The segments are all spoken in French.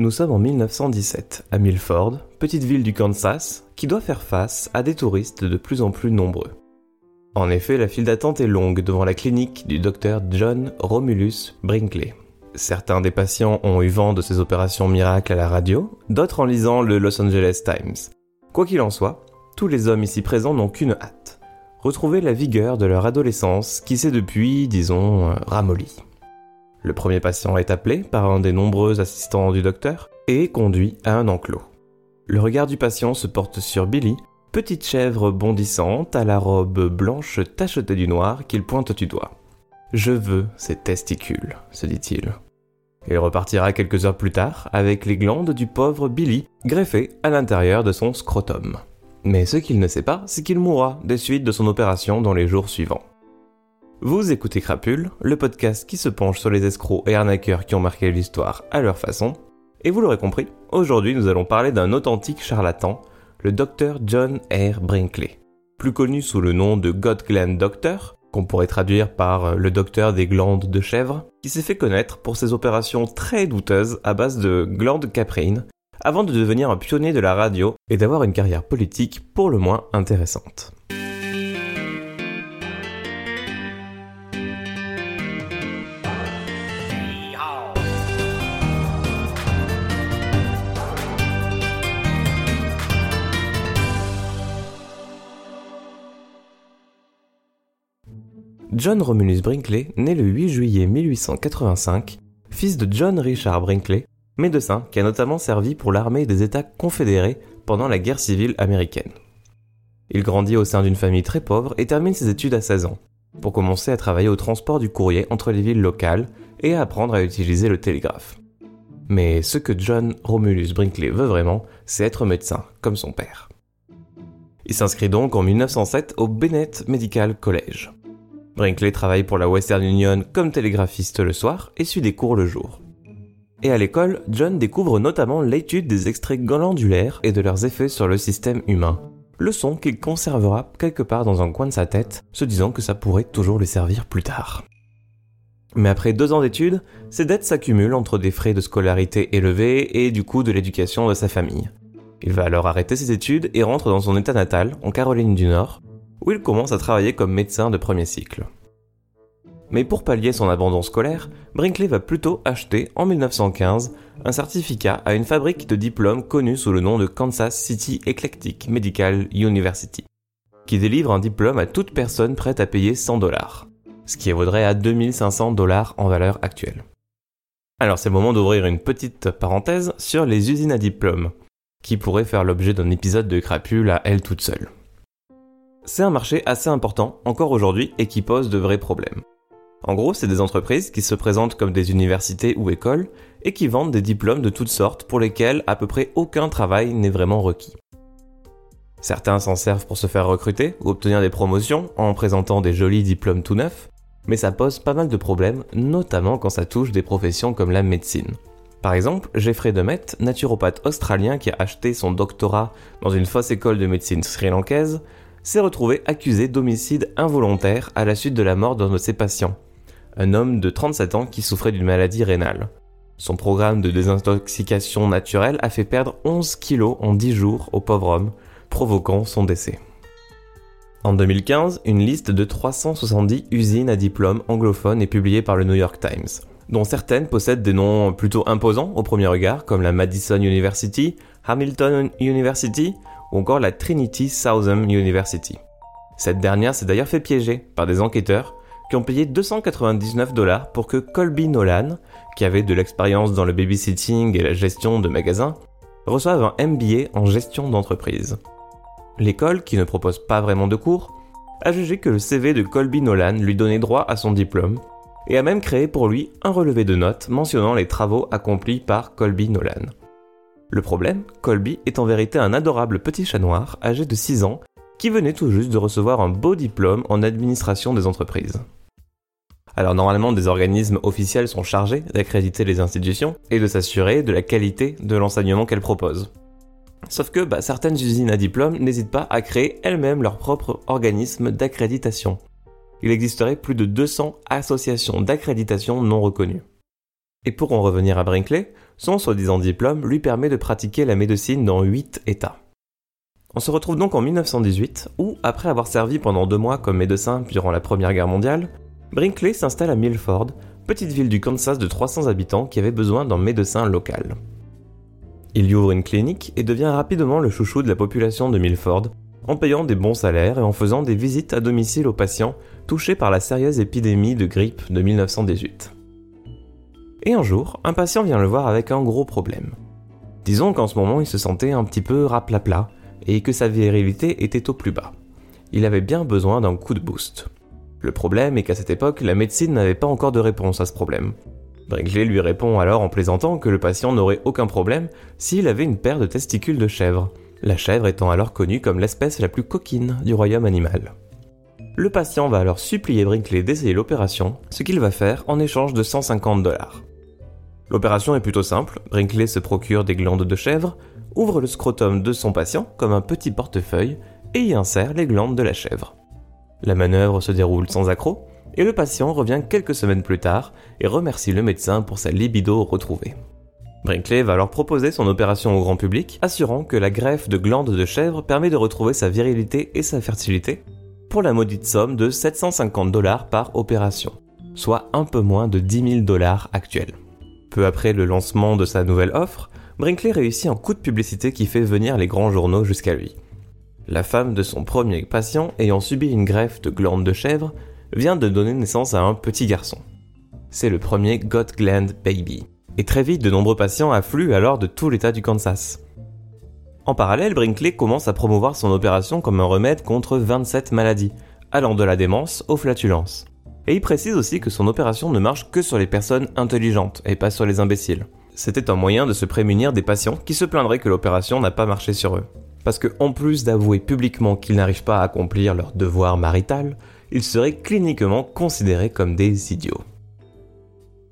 Nous sommes en 1917, à Milford, petite ville du Kansas, qui doit faire face à des touristes de plus en plus nombreux. En effet, la file d'attente est longue devant la clinique du docteur John Romulus Brinkley. Certains des patients ont eu vent de ces opérations miracles à la radio, d'autres en lisant le Los Angeles Times. Quoi qu'il en soit, tous les hommes ici présents n'ont qu'une hâte. Retrouver la vigueur de leur adolescence qui s'est depuis, disons, euh, ramollie. Le premier patient est appelé par un des nombreux assistants du docteur et conduit à un enclos. Le regard du patient se porte sur Billy, petite chèvre bondissante à la robe blanche tachetée du noir qu'il pointe du doigt. Je veux ces testicules, se dit-il. Il repartira quelques heures plus tard avec les glandes du pauvre Billy greffées à l'intérieur de son scrotum. Mais ce qu'il ne sait pas, c'est qu'il mourra des suites de son opération dans les jours suivants. Vous écoutez Crapule, le podcast qui se penche sur les escrocs et arnaqueurs qui ont marqué l'histoire à leur façon. Et vous l'aurez compris, aujourd'hui nous allons parler d'un authentique charlatan, le docteur John R. Brinkley. Plus connu sous le nom de God Gland Doctor, qu'on pourrait traduire par euh, le docteur des glandes de chèvre, qui s'est fait connaître pour ses opérations très douteuses à base de glandes caprines, avant de devenir un pionnier de la radio et d'avoir une carrière politique pour le moins intéressante. John Romulus Brinkley naît le 8 juillet 1885, fils de John Richard Brinkley, médecin qui a notamment servi pour l'armée des États confédérés pendant la guerre civile américaine. Il grandit au sein d'une famille très pauvre et termine ses études à 16 ans, pour commencer à travailler au transport du courrier entre les villes locales et à apprendre à utiliser le télégraphe. Mais ce que John Romulus Brinkley veut vraiment, c'est être médecin, comme son père. Il s'inscrit donc en 1907 au Bennett Medical College. Brinkley travaille pour la Western Union comme télégraphiste le soir et suit des cours le jour. Et à l'école, John découvre notamment l'étude des extraits glandulaires et de leurs effets sur le système humain. Leçon qu'il conservera quelque part dans un coin de sa tête, se disant que ça pourrait toujours lui servir plus tard. Mais après deux ans d'études, ses dettes s'accumulent entre des frais de scolarité élevés et du coût de l'éducation de sa famille. Il va alors arrêter ses études et rentre dans son état natal, en Caroline du Nord, où il commence à travailler comme médecin de premier cycle. Mais pour pallier son abandon scolaire, Brinkley va plutôt acheter, en 1915, un certificat à une fabrique de diplômes connue sous le nom de Kansas City Eclectic Medical University, qui délivre un diplôme à toute personne prête à payer 100 dollars, ce qui évaudrait à 2500 dollars en valeur actuelle. Alors c'est le moment d'ouvrir une petite parenthèse sur les usines à diplômes, qui pourraient faire l'objet d'un épisode de crapule à elle toute seule. C'est un marché assez important encore aujourd'hui et qui pose de vrais problèmes. En gros, c'est des entreprises qui se présentent comme des universités ou écoles et qui vendent des diplômes de toutes sortes pour lesquels à peu près aucun travail n'est vraiment requis. Certains s'en servent pour se faire recruter ou obtenir des promotions en présentant des jolis diplômes tout neufs, mais ça pose pas mal de problèmes, notamment quand ça touche des professions comme la médecine. Par exemple, Jeffrey Demet, naturopathe australien qui a acheté son doctorat dans une fausse école de médecine sri-lankaise, s'est retrouvé accusé d'homicide involontaire à la suite de la mort d'un de ses patients, un homme de 37 ans qui souffrait d'une maladie rénale. Son programme de désintoxication naturelle a fait perdre 11 kilos en 10 jours au pauvre homme, provoquant son décès. En 2015, une liste de 370 usines à diplôme anglophones est publiée par le New York Times, dont certaines possèdent des noms plutôt imposants au premier regard, comme la Madison University, Hamilton University ou encore la Trinity Southern University. Cette dernière s'est d'ailleurs fait piéger par des enquêteurs qui ont payé 299 dollars pour que Colby Nolan, qui avait de l'expérience dans le babysitting et la gestion de magasins, reçoive un MBA en gestion d'entreprise. L'école, qui ne propose pas vraiment de cours, a jugé que le CV de Colby Nolan lui donnait droit à son diplôme, et a même créé pour lui un relevé de notes mentionnant les travaux accomplis par Colby Nolan. Le problème, Colby est en vérité un adorable petit chat noir âgé de 6 ans qui venait tout juste de recevoir un beau diplôme en administration des entreprises. Alors normalement, des organismes officiels sont chargés d'accréditer les institutions et de s'assurer de la qualité de l'enseignement qu'elles proposent. Sauf que bah, certaines usines à diplôme n'hésitent pas à créer elles-mêmes leur propre organisme d'accréditation. Il existerait plus de 200 associations d'accréditation non reconnues. Et pour en revenir à Brinkley, son soi-disant diplôme lui permet de pratiquer la médecine dans 8 États. On se retrouve donc en 1918, où, après avoir servi pendant deux mois comme médecin durant la Première Guerre mondiale, Brinkley s'installe à Milford, petite ville du Kansas de 300 habitants qui avait besoin d'un médecin local. Il y ouvre une clinique et devient rapidement le chouchou de la population de Milford, en payant des bons salaires et en faisant des visites à domicile aux patients touchés par la sérieuse épidémie de grippe de 1918. Et un jour, un patient vient le voir avec un gros problème. Disons qu'en ce moment il se sentait un petit peu raplapla et que sa virilité était au plus bas. Il avait bien besoin d'un coup de boost. Le problème est qu'à cette époque, la médecine n'avait pas encore de réponse à ce problème. Brinkley lui répond alors en plaisantant que le patient n'aurait aucun problème s'il avait une paire de testicules de chèvre, la chèvre étant alors connue comme l'espèce la plus coquine du royaume animal. Le patient va alors supplier Brinkley d'essayer l'opération, ce qu'il va faire en échange de 150 dollars. L'opération est plutôt simple, Brinkley se procure des glandes de chèvre, ouvre le scrotum de son patient comme un petit portefeuille et y insère les glandes de la chèvre. La manœuvre se déroule sans accroc, et le patient revient quelques semaines plus tard et remercie le médecin pour sa libido retrouvée. Brinkley va alors proposer son opération au grand public, assurant que la greffe de glandes de chèvre permet de retrouver sa virilité et sa fertilité, pour la maudite somme de 750 dollars par opération, soit un peu moins de 10 000 dollars actuels. Peu après le lancement de sa nouvelle offre, Brinkley réussit un coup de publicité qui fait venir les grands journaux jusqu'à lui. La femme de son premier patient, ayant subi une greffe de glandes de chèvre, vient de donner naissance à un petit garçon. C'est le premier God Gland Baby. Et très vite, de nombreux patients affluent alors de tout l'état du Kansas. En parallèle, Brinkley commence à promouvoir son opération comme un remède contre 27 maladies, allant de la démence aux flatulences. Et il précise aussi que son opération ne marche que sur les personnes intelligentes et pas sur les imbéciles. C'était un moyen de se prémunir des patients qui se plaindraient que l'opération n'a pas marché sur eux. Parce que, en plus d'avouer publiquement qu'ils n'arrivent pas à accomplir leur devoir marital, ils seraient cliniquement considérés comme des idiots.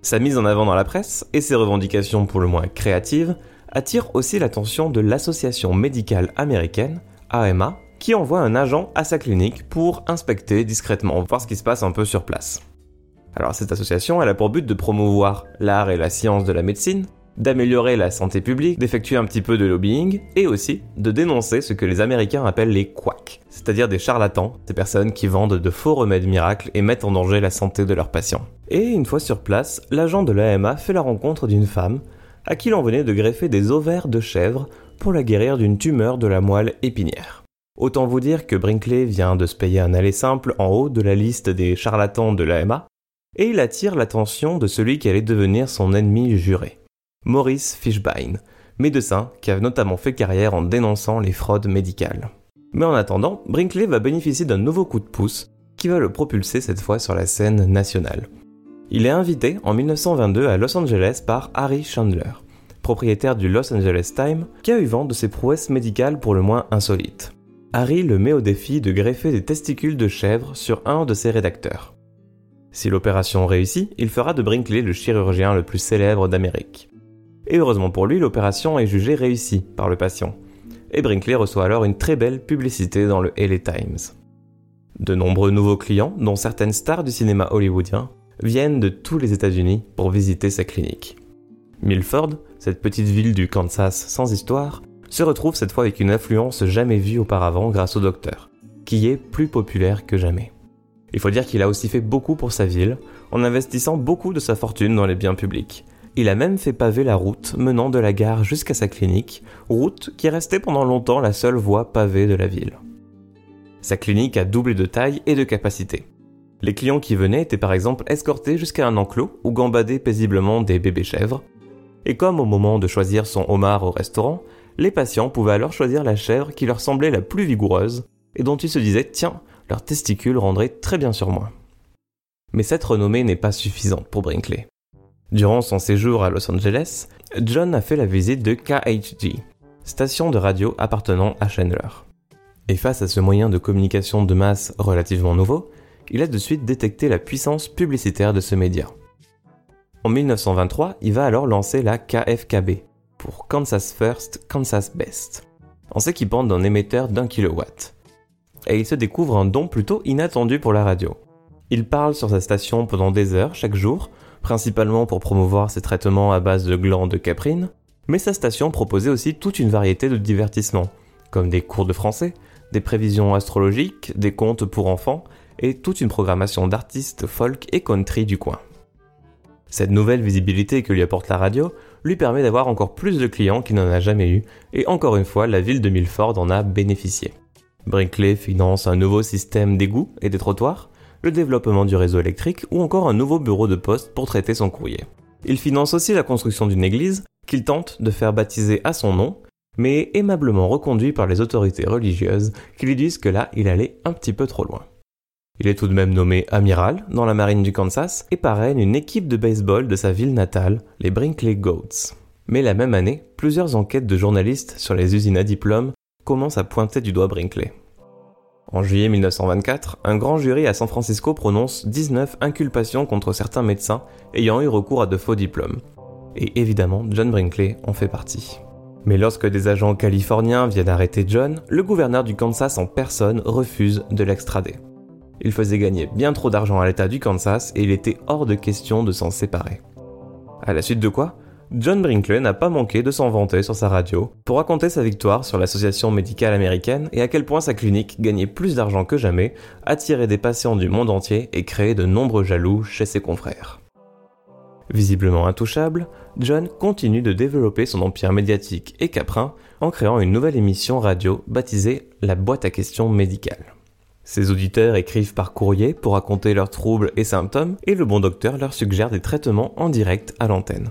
Sa mise en avant dans la presse et ses revendications pour le moins créatives attirent aussi l'attention de l'association médicale américaine, AMA, qui envoie un agent à sa clinique pour inspecter discrètement, voir ce qui se passe un peu sur place. Alors cette association, a pour but de promouvoir l'art et la science de la médecine, d'améliorer la santé publique, d'effectuer un petit peu de lobbying et aussi de dénoncer ce que les Américains appellent les quacks, c'est-à-dire des charlatans, des personnes qui vendent de faux remèdes miracles et mettent en danger la santé de leurs patients. Et une fois sur place, l'agent de l'AMA fait la rencontre d'une femme à qui l'on venait de greffer des ovaires de chèvre pour la guérir d'une tumeur de la moelle épinière. Autant vous dire que Brinkley vient de se payer un aller simple en haut de la liste des charlatans de l'AMA, et il attire l'attention de celui qui allait devenir son ennemi juré. Maurice Fishbein, médecin qui a notamment fait carrière en dénonçant les fraudes médicales. Mais en attendant, Brinkley va bénéficier d'un nouveau coup de pouce qui va le propulser cette fois sur la scène nationale. Il est invité en 1922 à Los Angeles par Harry Chandler, propriétaire du Los Angeles Times, qui a eu vent de ses prouesses médicales pour le moins insolites. Harry le met au défi de greffer des testicules de chèvre sur un de ses rédacteurs. Si l'opération réussit, il fera de Brinkley le chirurgien le plus célèbre d'Amérique et heureusement pour lui, l'opération est jugée réussie par le patient. Et Brinkley reçoit alors une très belle publicité dans le LA Times. De nombreux nouveaux clients, dont certaines stars du cinéma hollywoodien, viennent de tous les États-Unis pour visiter sa clinique. Milford, cette petite ville du Kansas sans histoire, se retrouve cette fois avec une influence jamais vue auparavant grâce au docteur, qui est plus populaire que jamais. Il faut dire qu'il a aussi fait beaucoup pour sa ville, en investissant beaucoup de sa fortune dans les biens publics, il a même fait paver la route menant de la gare jusqu'à sa clinique, route qui est restée pendant longtemps la seule voie pavée de la ville. Sa clinique a doublé de taille et de capacité. Les clients qui venaient étaient par exemple escortés jusqu'à un enclos où gambadaient paisiblement des bébés chèvres. Et comme au moment de choisir son homard au restaurant, les patients pouvaient alors choisir la chèvre qui leur semblait la plus vigoureuse et dont ils se disaient tiens, leurs testicules rendraient très bien sur moi. Mais cette renommée n'est pas suffisante pour Brinkley. Durant son séjour à Los Angeles, John a fait la visite de KHG, station de radio appartenant à Chandler. Et face à ce moyen de communication de masse relativement nouveau, il a de suite détecté la puissance publicitaire de ce média. En 1923, il va alors lancer la KFKB, pour Kansas First, Kansas Best, en s'équipant d'un émetteur d'un kilowatt. Et il se découvre un don plutôt inattendu pour la radio. Il parle sur sa station pendant des heures chaque jour principalement pour promouvoir ses traitements à base de glands de caprine, mais sa station proposait aussi toute une variété de divertissements, comme des cours de français, des prévisions astrologiques, des contes pour enfants et toute une programmation d'artistes folk et country du coin. Cette nouvelle visibilité que lui apporte la radio lui permet d'avoir encore plus de clients qu'il n'en a jamais eu, et encore une fois, la ville de Milford en a bénéficié. Brinkley finance un nouveau système d'égouts et des trottoirs, le développement du réseau électrique ou encore un nouveau bureau de poste pour traiter son courrier. Il finance aussi la construction d'une église qu'il tente de faire baptiser à son nom, mais aimablement reconduit par les autorités religieuses qui lui disent que là, il allait un petit peu trop loin. Il est tout de même nommé amiral dans la marine du Kansas et parraine une équipe de baseball de sa ville natale, les Brinkley Goats. Mais la même année, plusieurs enquêtes de journalistes sur les usines à diplôme commencent à pointer du doigt Brinkley. En juillet 1924, un grand jury à San Francisco prononce 19 inculpations contre certains médecins ayant eu recours à de faux diplômes. Et évidemment, John Brinkley en fait partie. Mais lorsque des agents californiens viennent arrêter John, le gouverneur du Kansas en personne refuse de l'extrader. Il faisait gagner bien trop d'argent à l'État du Kansas et il était hors de question de s'en séparer. À la suite de quoi, John Brinkley n'a pas manqué de s'en vanter sur sa radio pour raconter sa victoire sur l'association médicale américaine et à quel point sa clinique gagnait plus d'argent que jamais, attirait des patients du monde entier et créait de nombreux jaloux chez ses confrères. Visiblement intouchable, John continue de développer son empire médiatique et caprin en créant une nouvelle émission radio baptisée La boîte à questions médicale. Ses auditeurs écrivent par courrier pour raconter leurs troubles et symptômes et le bon docteur leur suggère des traitements en direct à l'antenne.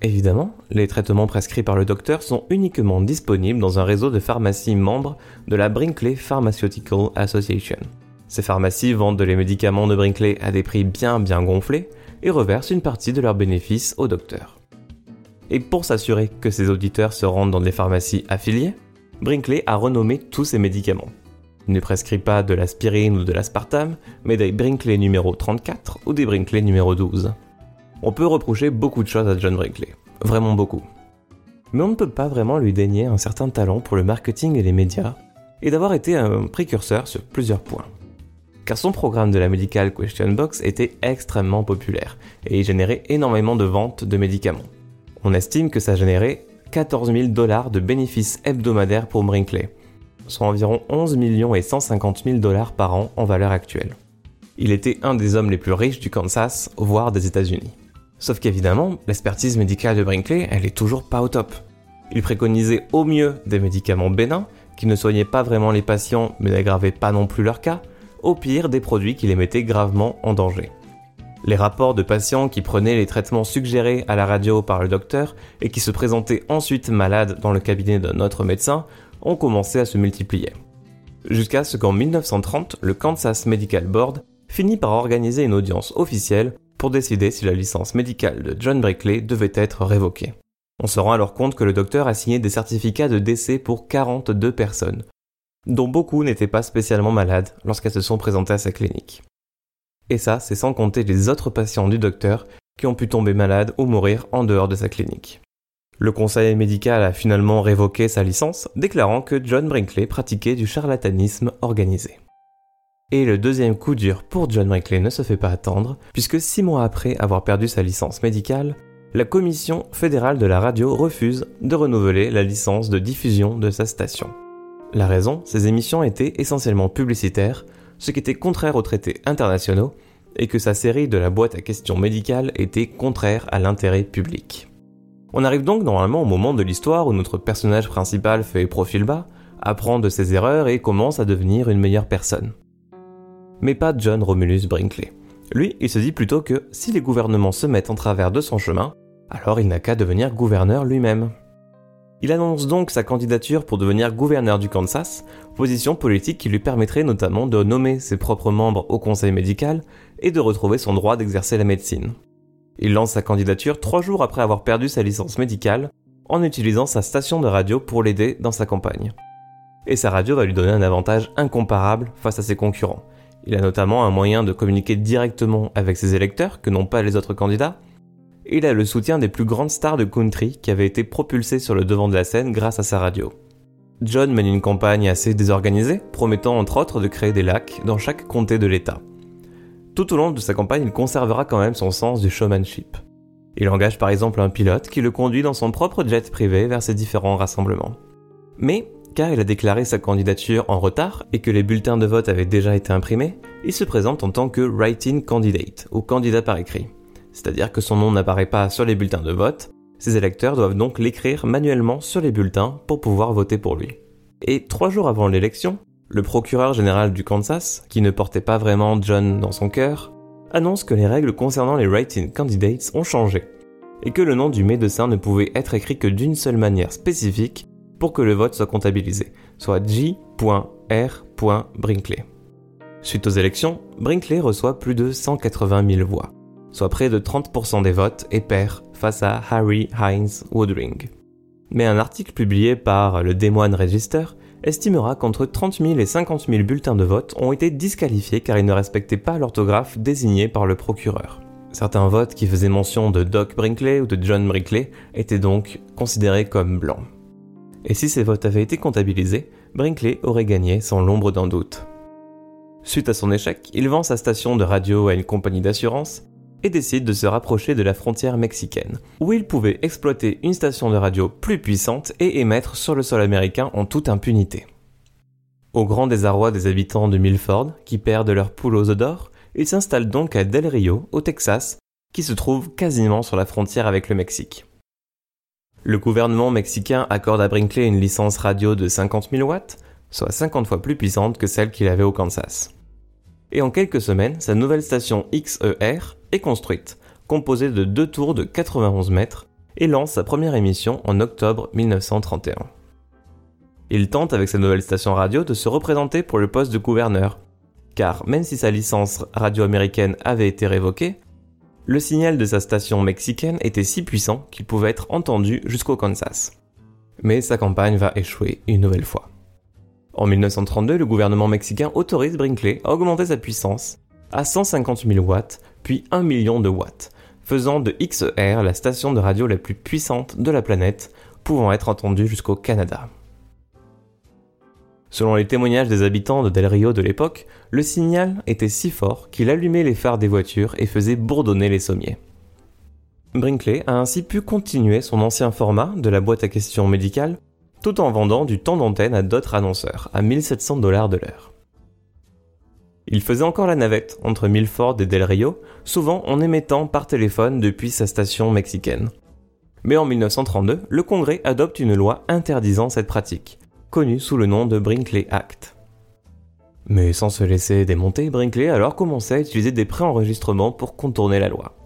Évidemment, les traitements prescrits par le docteur sont uniquement disponibles dans un réseau de pharmacies membres de la Brinkley Pharmaceutical Association. Ces pharmacies vendent les médicaments de Brinkley à des prix bien bien gonflés et reversent une partie de leurs bénéfices au docteur. Et pour s'assurer que ses auditeurs se rendent dans des pharmacies affiliées, Brinkley a renommé tous ses médicaments. Il ne prescrit pas de l'aspirine ou de l'aspartame, mais des Brinkley numéro 34 ou des Brinkley numéro 12. On peut reprocher beaucoup de choses à John Brinkley, vraiment beaucoup. Mais on ne peut pas vraiment lui dénier un certain talent pour le marketing et les médias, et d'avoir été un précurseur sur plusieurs points. Car son programme de la Medical Question Box était extrêmement populaire, et il générait énormément de ventes de médicaments. On estime que ça générait 14 000 dollars de bénéfices hebdomadaires pour Brinkley, soit environ 11 millions et 150 000 dollars par an en valeur actuelle. Il était un des hommes les plus riches du Kansas, voire des États-Unis. Sauf qu'évidemment, l'expertise médicale de Brinkley, elle est toujours pas au top. Il préconisait au mieux des médicaments bénins, qui ne soignaient pas vraiment les patients mais n'aggravaient pas non plus leur cas, au pire des produits qui les mettaient gravement en danger. Les rapports de patients qui prenaient les traitements suggérés à la radio par le docteur et qui se présentaient ensuite malades dans le cabinet d'un autre médecin ont commencé à se multiplier. Jusqu'à ce qu'en 1930, le Kansas Medical Board finit par organiser une audience officielle pour décider si la licence médicale de John Brinkley devait être révoquée. On se rend alors compte que le docteur a signé des certificats de décès pour 42 personnes, dont beaucoup n'étaient pas spécialement malades lorsqu'elles se sont présentées à sa clinique. Et ça, c'est sans compter les autres patients du docteur qui ont pu tomber malades ou mourir en dehors de sa clinique. Le conseil médical a finalement révoqué sa licence, déclarant que John Brinkley pratiquait du charlatanisme organisé. Et le deuxième coup dur pour John Brinkley ne se fait pas attendre, puisque six mois après avoir perdu sa licence médicale, la Commission fédérale de la radio refuse de renouveler la licence de diffusion de sa station. La raison, ses émissions étaient essentiellement publicitaires, ce qui était contraire aux traités internationaux, et que sa série de la boîte à questions médicales était contraire à l'intérêt public. On arrive donc normalement au moment de l'histoire où notre personnage principal fait profil bas, apprend de ses erreurs et commence à devenir une meilleure personne. Mais pas John Romulus Brinkley. Lui, il se dit plutôt que si les gouvernements se mettent en travers de son chemin, alors il n'a qu'à devenir gouverneur lui-même. Il annonce donc sa candidature pour devenir gouverneur du Kansas, position politique qui lui permettrait notamment de nommer ses propres membres au conseil médical et de retrouver son droit d'exercer la médecine. Il lance sa candidature trois jours après avoir perdu sa licence médicale, en utilisant sa station de radio pour l'aider dans sa campagne. Et sa radio va lui donner un avantage incomparable face à ses concurrents. Il a notamment un moyen de communiquer directement avec ses électeurs que n'ont pas les autres candidats. Et il a le soutien des plus grandes stars de country qui avaient été propulsées sur le devant de la scène grâce à sa radio. John mène une campagne assez désorganisée, promettant entre autres de créer des lacs dans chaque comté de l'État. Tout au long de sa campagne, il conservera quand même son sens du showmanship. Il engage par exemple un pilote qui le conduit dans son propre jet privé vers ses différents rassemblements. Mais, car il a déclaré sa candidature en retard et que les bulletins de vote avaient déjà été imprimés, il se présente en tant que write-in candidate, ou candidat par écrit. C'est-à-dire que son nom n'apparaît pas sur les bulletins de vote, ses électeurs doivent donc l'écrire manuellement sur les bulletins pour pouvoir voter pour lui. Et trois jours avant l'élection, le procureur général du Kansas, qui ne portait pas vraiment John dans son cœur, annonce que les règles concernant les write-in candidates ont changé, et que le nom du médecin ne pouvait être écrit que d'une seule manière spécifique pour que le vote soit comptabilisé, soit J.R.Brinkley. Suite aux élections, Brinkley reçoit plus de 180 000 voix, soit près de 30% des votes, et perd face à Harry Hines Woodring. Mais un article publié par le Des Moines Register estimera qu'entre 30 000 et 50 000 bulletins de vote ont été disqualifiés car ils ne respectaient pas l'orthographe désignée par le procureur. Certains votes qui faisaient mention de Doc Brinkley ou de John Brinkley étaient donc considérés comme blancs. Et si ces votes avaient été comptabilisés, Brinkley aurait gagné sans l'ombre d'un doute. Suite à son échec, il vend sa station de radio à une compagnie d'assurance et décide de se rapprocher de la frontière mexicaine, où il pouvait exploiter une station de radio plus puissante et émettre sur le sol américain en toute impunité. Au grand désarroi des habitants de Milford, qui perdent leur poule aux œufs d'or, il s'installe donc à Del Rio, au Texas, qui se trouve quasiment sur la frontière avec le Mexique. Le gouvernement mexicain accorde à Brinkley une licence radio de 50 000 watts, soit 50 fois plus puissante que celle qu'il avait au Kansas. Et en quelques semaines, sa nouvelle station XER construite, composée de deux tours de 91 mètres, et lance sa première émission en octobre 1931. Il tente avec sa nouvelle station radio de se représenter pour le poste de gouverneur, car même si sa licence radio américaine avait été révoquée, le signal de sa station mexicaine était si puissant qu'il pouvait être entendu jusqu'au Kansas. Mais sa campagne va échouer une nouvelle fois. En 1932, le gouvernement mexicain autorise Brinkley à augmenter sa puissance à 150 000 watts, puis 1 million de watts, faisant de XER la station de radio la plus puissante de la planète, pouvant être entendue jusqu'au Canada. Selon les témoignages des habitants de Del Rio de l'époque, le signal était si fort qu'il allumait les phares des voitures et faisait bourdonner les sommiers. Brinkley a ainsi pu continuer son ancien format de la boîte à questions médicale tout en vendant du temps d'antenne à d'autres annonceurs à 1700 dollars de l'heure. Il faisait encore la navette entre Milford et Del Rio, souvent en émettant par téléphone depuis sa station mexicaine. Mais en 1932, le Congrès adopte une loi interdisant cette pratique, connue sous le nom de Brinkley Act. Mais sans se laisser démonter, Brinkley alors commençait à utiliser des préenregistrements pour contourner la loi.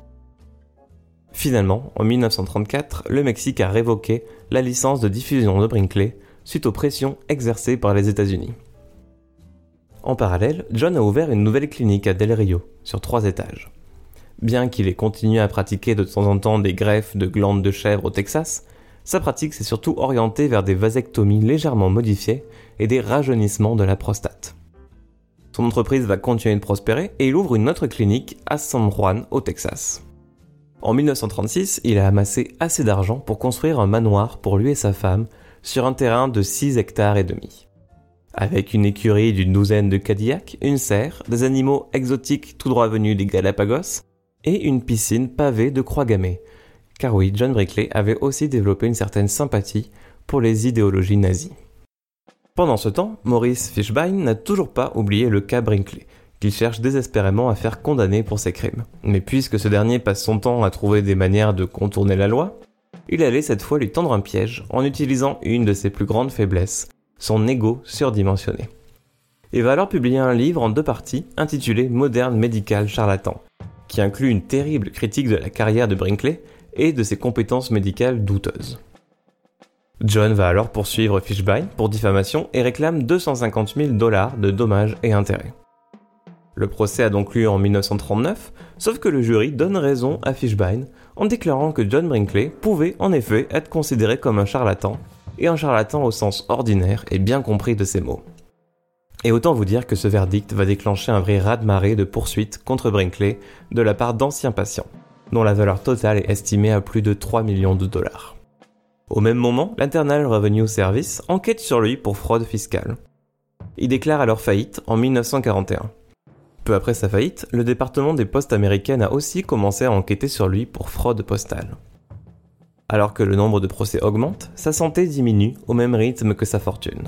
Finalement, en 1934, le Mexique a révoqué la licence de diffusion de Brinkley suite aux pressions exercées par les États-Unis. En parallèle, John a ouvert une nouvelle clinique à Del Rio, sur trois étages. Bien qu'il ait continué à pratiquer de temps en temps des greffes de glandes de chèvre au Texas, sa pratique s'est surtout orientée vers des vasectomies légèrement modifiées et des rajeunissements de la prostate. Son entreprise va continuer de prospérer et il ouvre une autre clinique à San Juan au Texas. En 1936, il a amassé assez d'argent pour construire un manoir pour lui et sa femme sur un terrain de 6 hectares et demi. Avec une écurie d'une douzaine de Cadillacs, une serre, des animaux exotiques tout droit venus des Galapagos et une piscine pavée de croix gammées. Car oui, John Brickley avait aussi développé une certaine sympathie pour les idéologies nazies. Pendant ce temps, Maurice Fishbein n'a toujours pas oublié le cas Brinkley, qu'il cherche désespérément à faire condamner pour ses crimes. Mais puisque ce dernier passe son temps à trouver des manières de contourner la loi, il allait cette fois lui tendre un piège en utilisant une de ses plus grandes faiblesses, son ego surdimensionné. Il va alors publier un livre en deux parties intitulé Moderne médical charlatan, qui inclut une terrible critique de la carrière de Brinkley et de ses compétences médicales douteuses. John va alors poursuivre Fishbein pour diffamation et réclame 250 000 dollars de dommages et intérêts. Le procès a donc lieu en 1939, sauf que le jury donne raison à Fishbein en déclarant que John Brinkley pouvait en effet être considéré comme un charlatan, et un charlatan au sens ordinaire et bien compris de ces mots. Et autant vous dire que ce verdict va déclencher un vrai raz-de-marée de poursuites contre Brinkley de la part d'anciens patients, dont la valeur totale est estimée à plus de 3 millions de dollars. Au même moment, l'Internal Revenue Service enquête sur lui pour fraude fiscale. Il déclare alors faillite en 1941. Peu après sa faillite, le département des postes américaines a aussi commencé à enquêter sur lui pour fraude postale. Alors que le nombre de procès augmente, sa santé diminue au même rythme que sa fortune.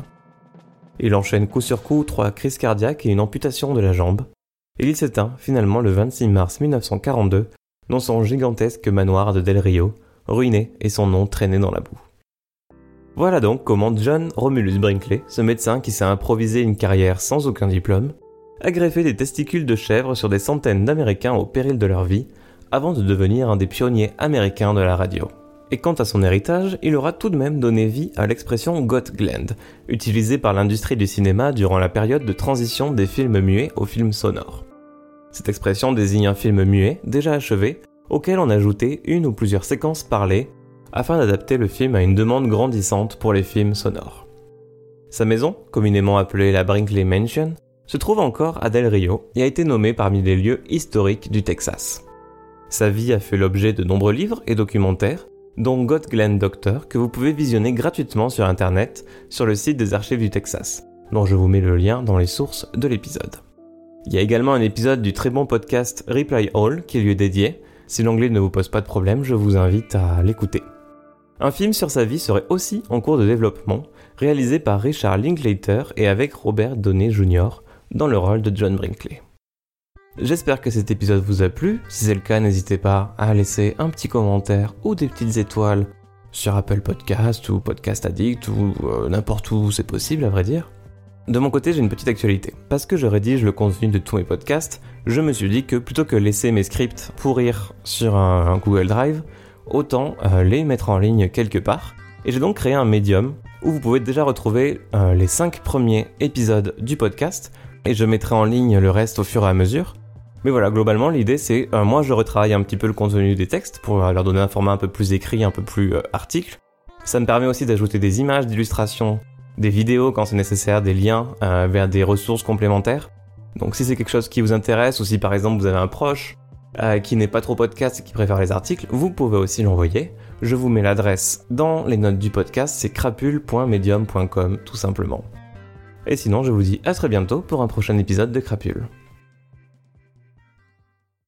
Il enchaîne coup sur coup trois crises cardiaques et une amputation de la jambe, et il s'éteint finalement le 26 mars 1942 dans son gigantesque manoir de Del Rio, ruiné et son nom traîné dans la boue. Voilà donc comment John Romulus Brinkley, ce médecin qui s'est improvisé une carrière sans aucun diplôme, a greffé des testicules de chèvre sur des centaines d'Américains au péril de leur vie, avant de devenir un des pionniers américains de la radio. Et quant à son héritage, il aura tout de même donné vie à l'expression Got Glend, utilisée par l'industrie du cinéma durant la période de transition des films muets aux films sonores. Cette expression désigne un film muet, déjà achevé, auquel on ajoutait une ou plusieurs séquences parlées, afin d'adapter le film à une demande grandissante pour les films sonores. Sa maison, communément appelée la Brinkley Mansion, se trouve encore à Del Rio et a été nommée parmi les lieux historiques du Texas. Sa vie a fait l'objet de nombreux livres et documentaires, dont God Glenn Doctor, que vous pouvez visionner gratuitement sur internet sur le site des archives du Texas, dont je vous mets le lien dans les sources de l'épisode. Il y a également un épisode du très bon podcast Reply All qui lui est dédié. Si l'anglais ne vous pose pas de problème, je vous invite à l'écouter. Un film sur sa vie serait aussi en cours de développement, réalisé par Richard Linklater et avec Robert Downey Jr. dans le rôle de John Brinkley. J'espère que cet épisode vous a plu. Si c'est le cas, n'hésitez pas à laisser un petit commentaire ou des petites étoiles sur Apple Podcast ou Podcast Addict ou euh, n'importe où c'est possible à vrai dire. De mon côté, j'ai une petite actualité. Parce que je rédige le contenu de tous mes podcasts, je me suis dit que plutôt que laisser mes scripts pourrir sur un, Google Drive, autant euh, les mettre en ligne quelque part. Et j'ai donc créé un médium où vous pouvez déjà retrouver euh, les 5 premiers épisodes du podcast et je mettrai en ligne le reste au fur et à mesure. Mais voilà, globalement, l'idée c'est, euh, moi je retravaille un petit peu le contenu des textes pour leur donner un format un peu plus écrit, un peu plus article. Ça me permet aussi d'ajouter des images d'illustration des vidéos quand c'est nécessaire, des liens euh, vers des ressources complémentaires. Donc si c'est quelque chose qui vous intéresse ou si par exemple vous avez un proche euh, qui n'est pas trop podcast et qui préfère les articles, vous pouvez aussi l'envoyer. Je vous mets l'adresse dans les notes du podcast, c'est crapule.medium.com tout simplement. Et sinon, je vous dis à très bientôt pour un prochain épisode de Crapule.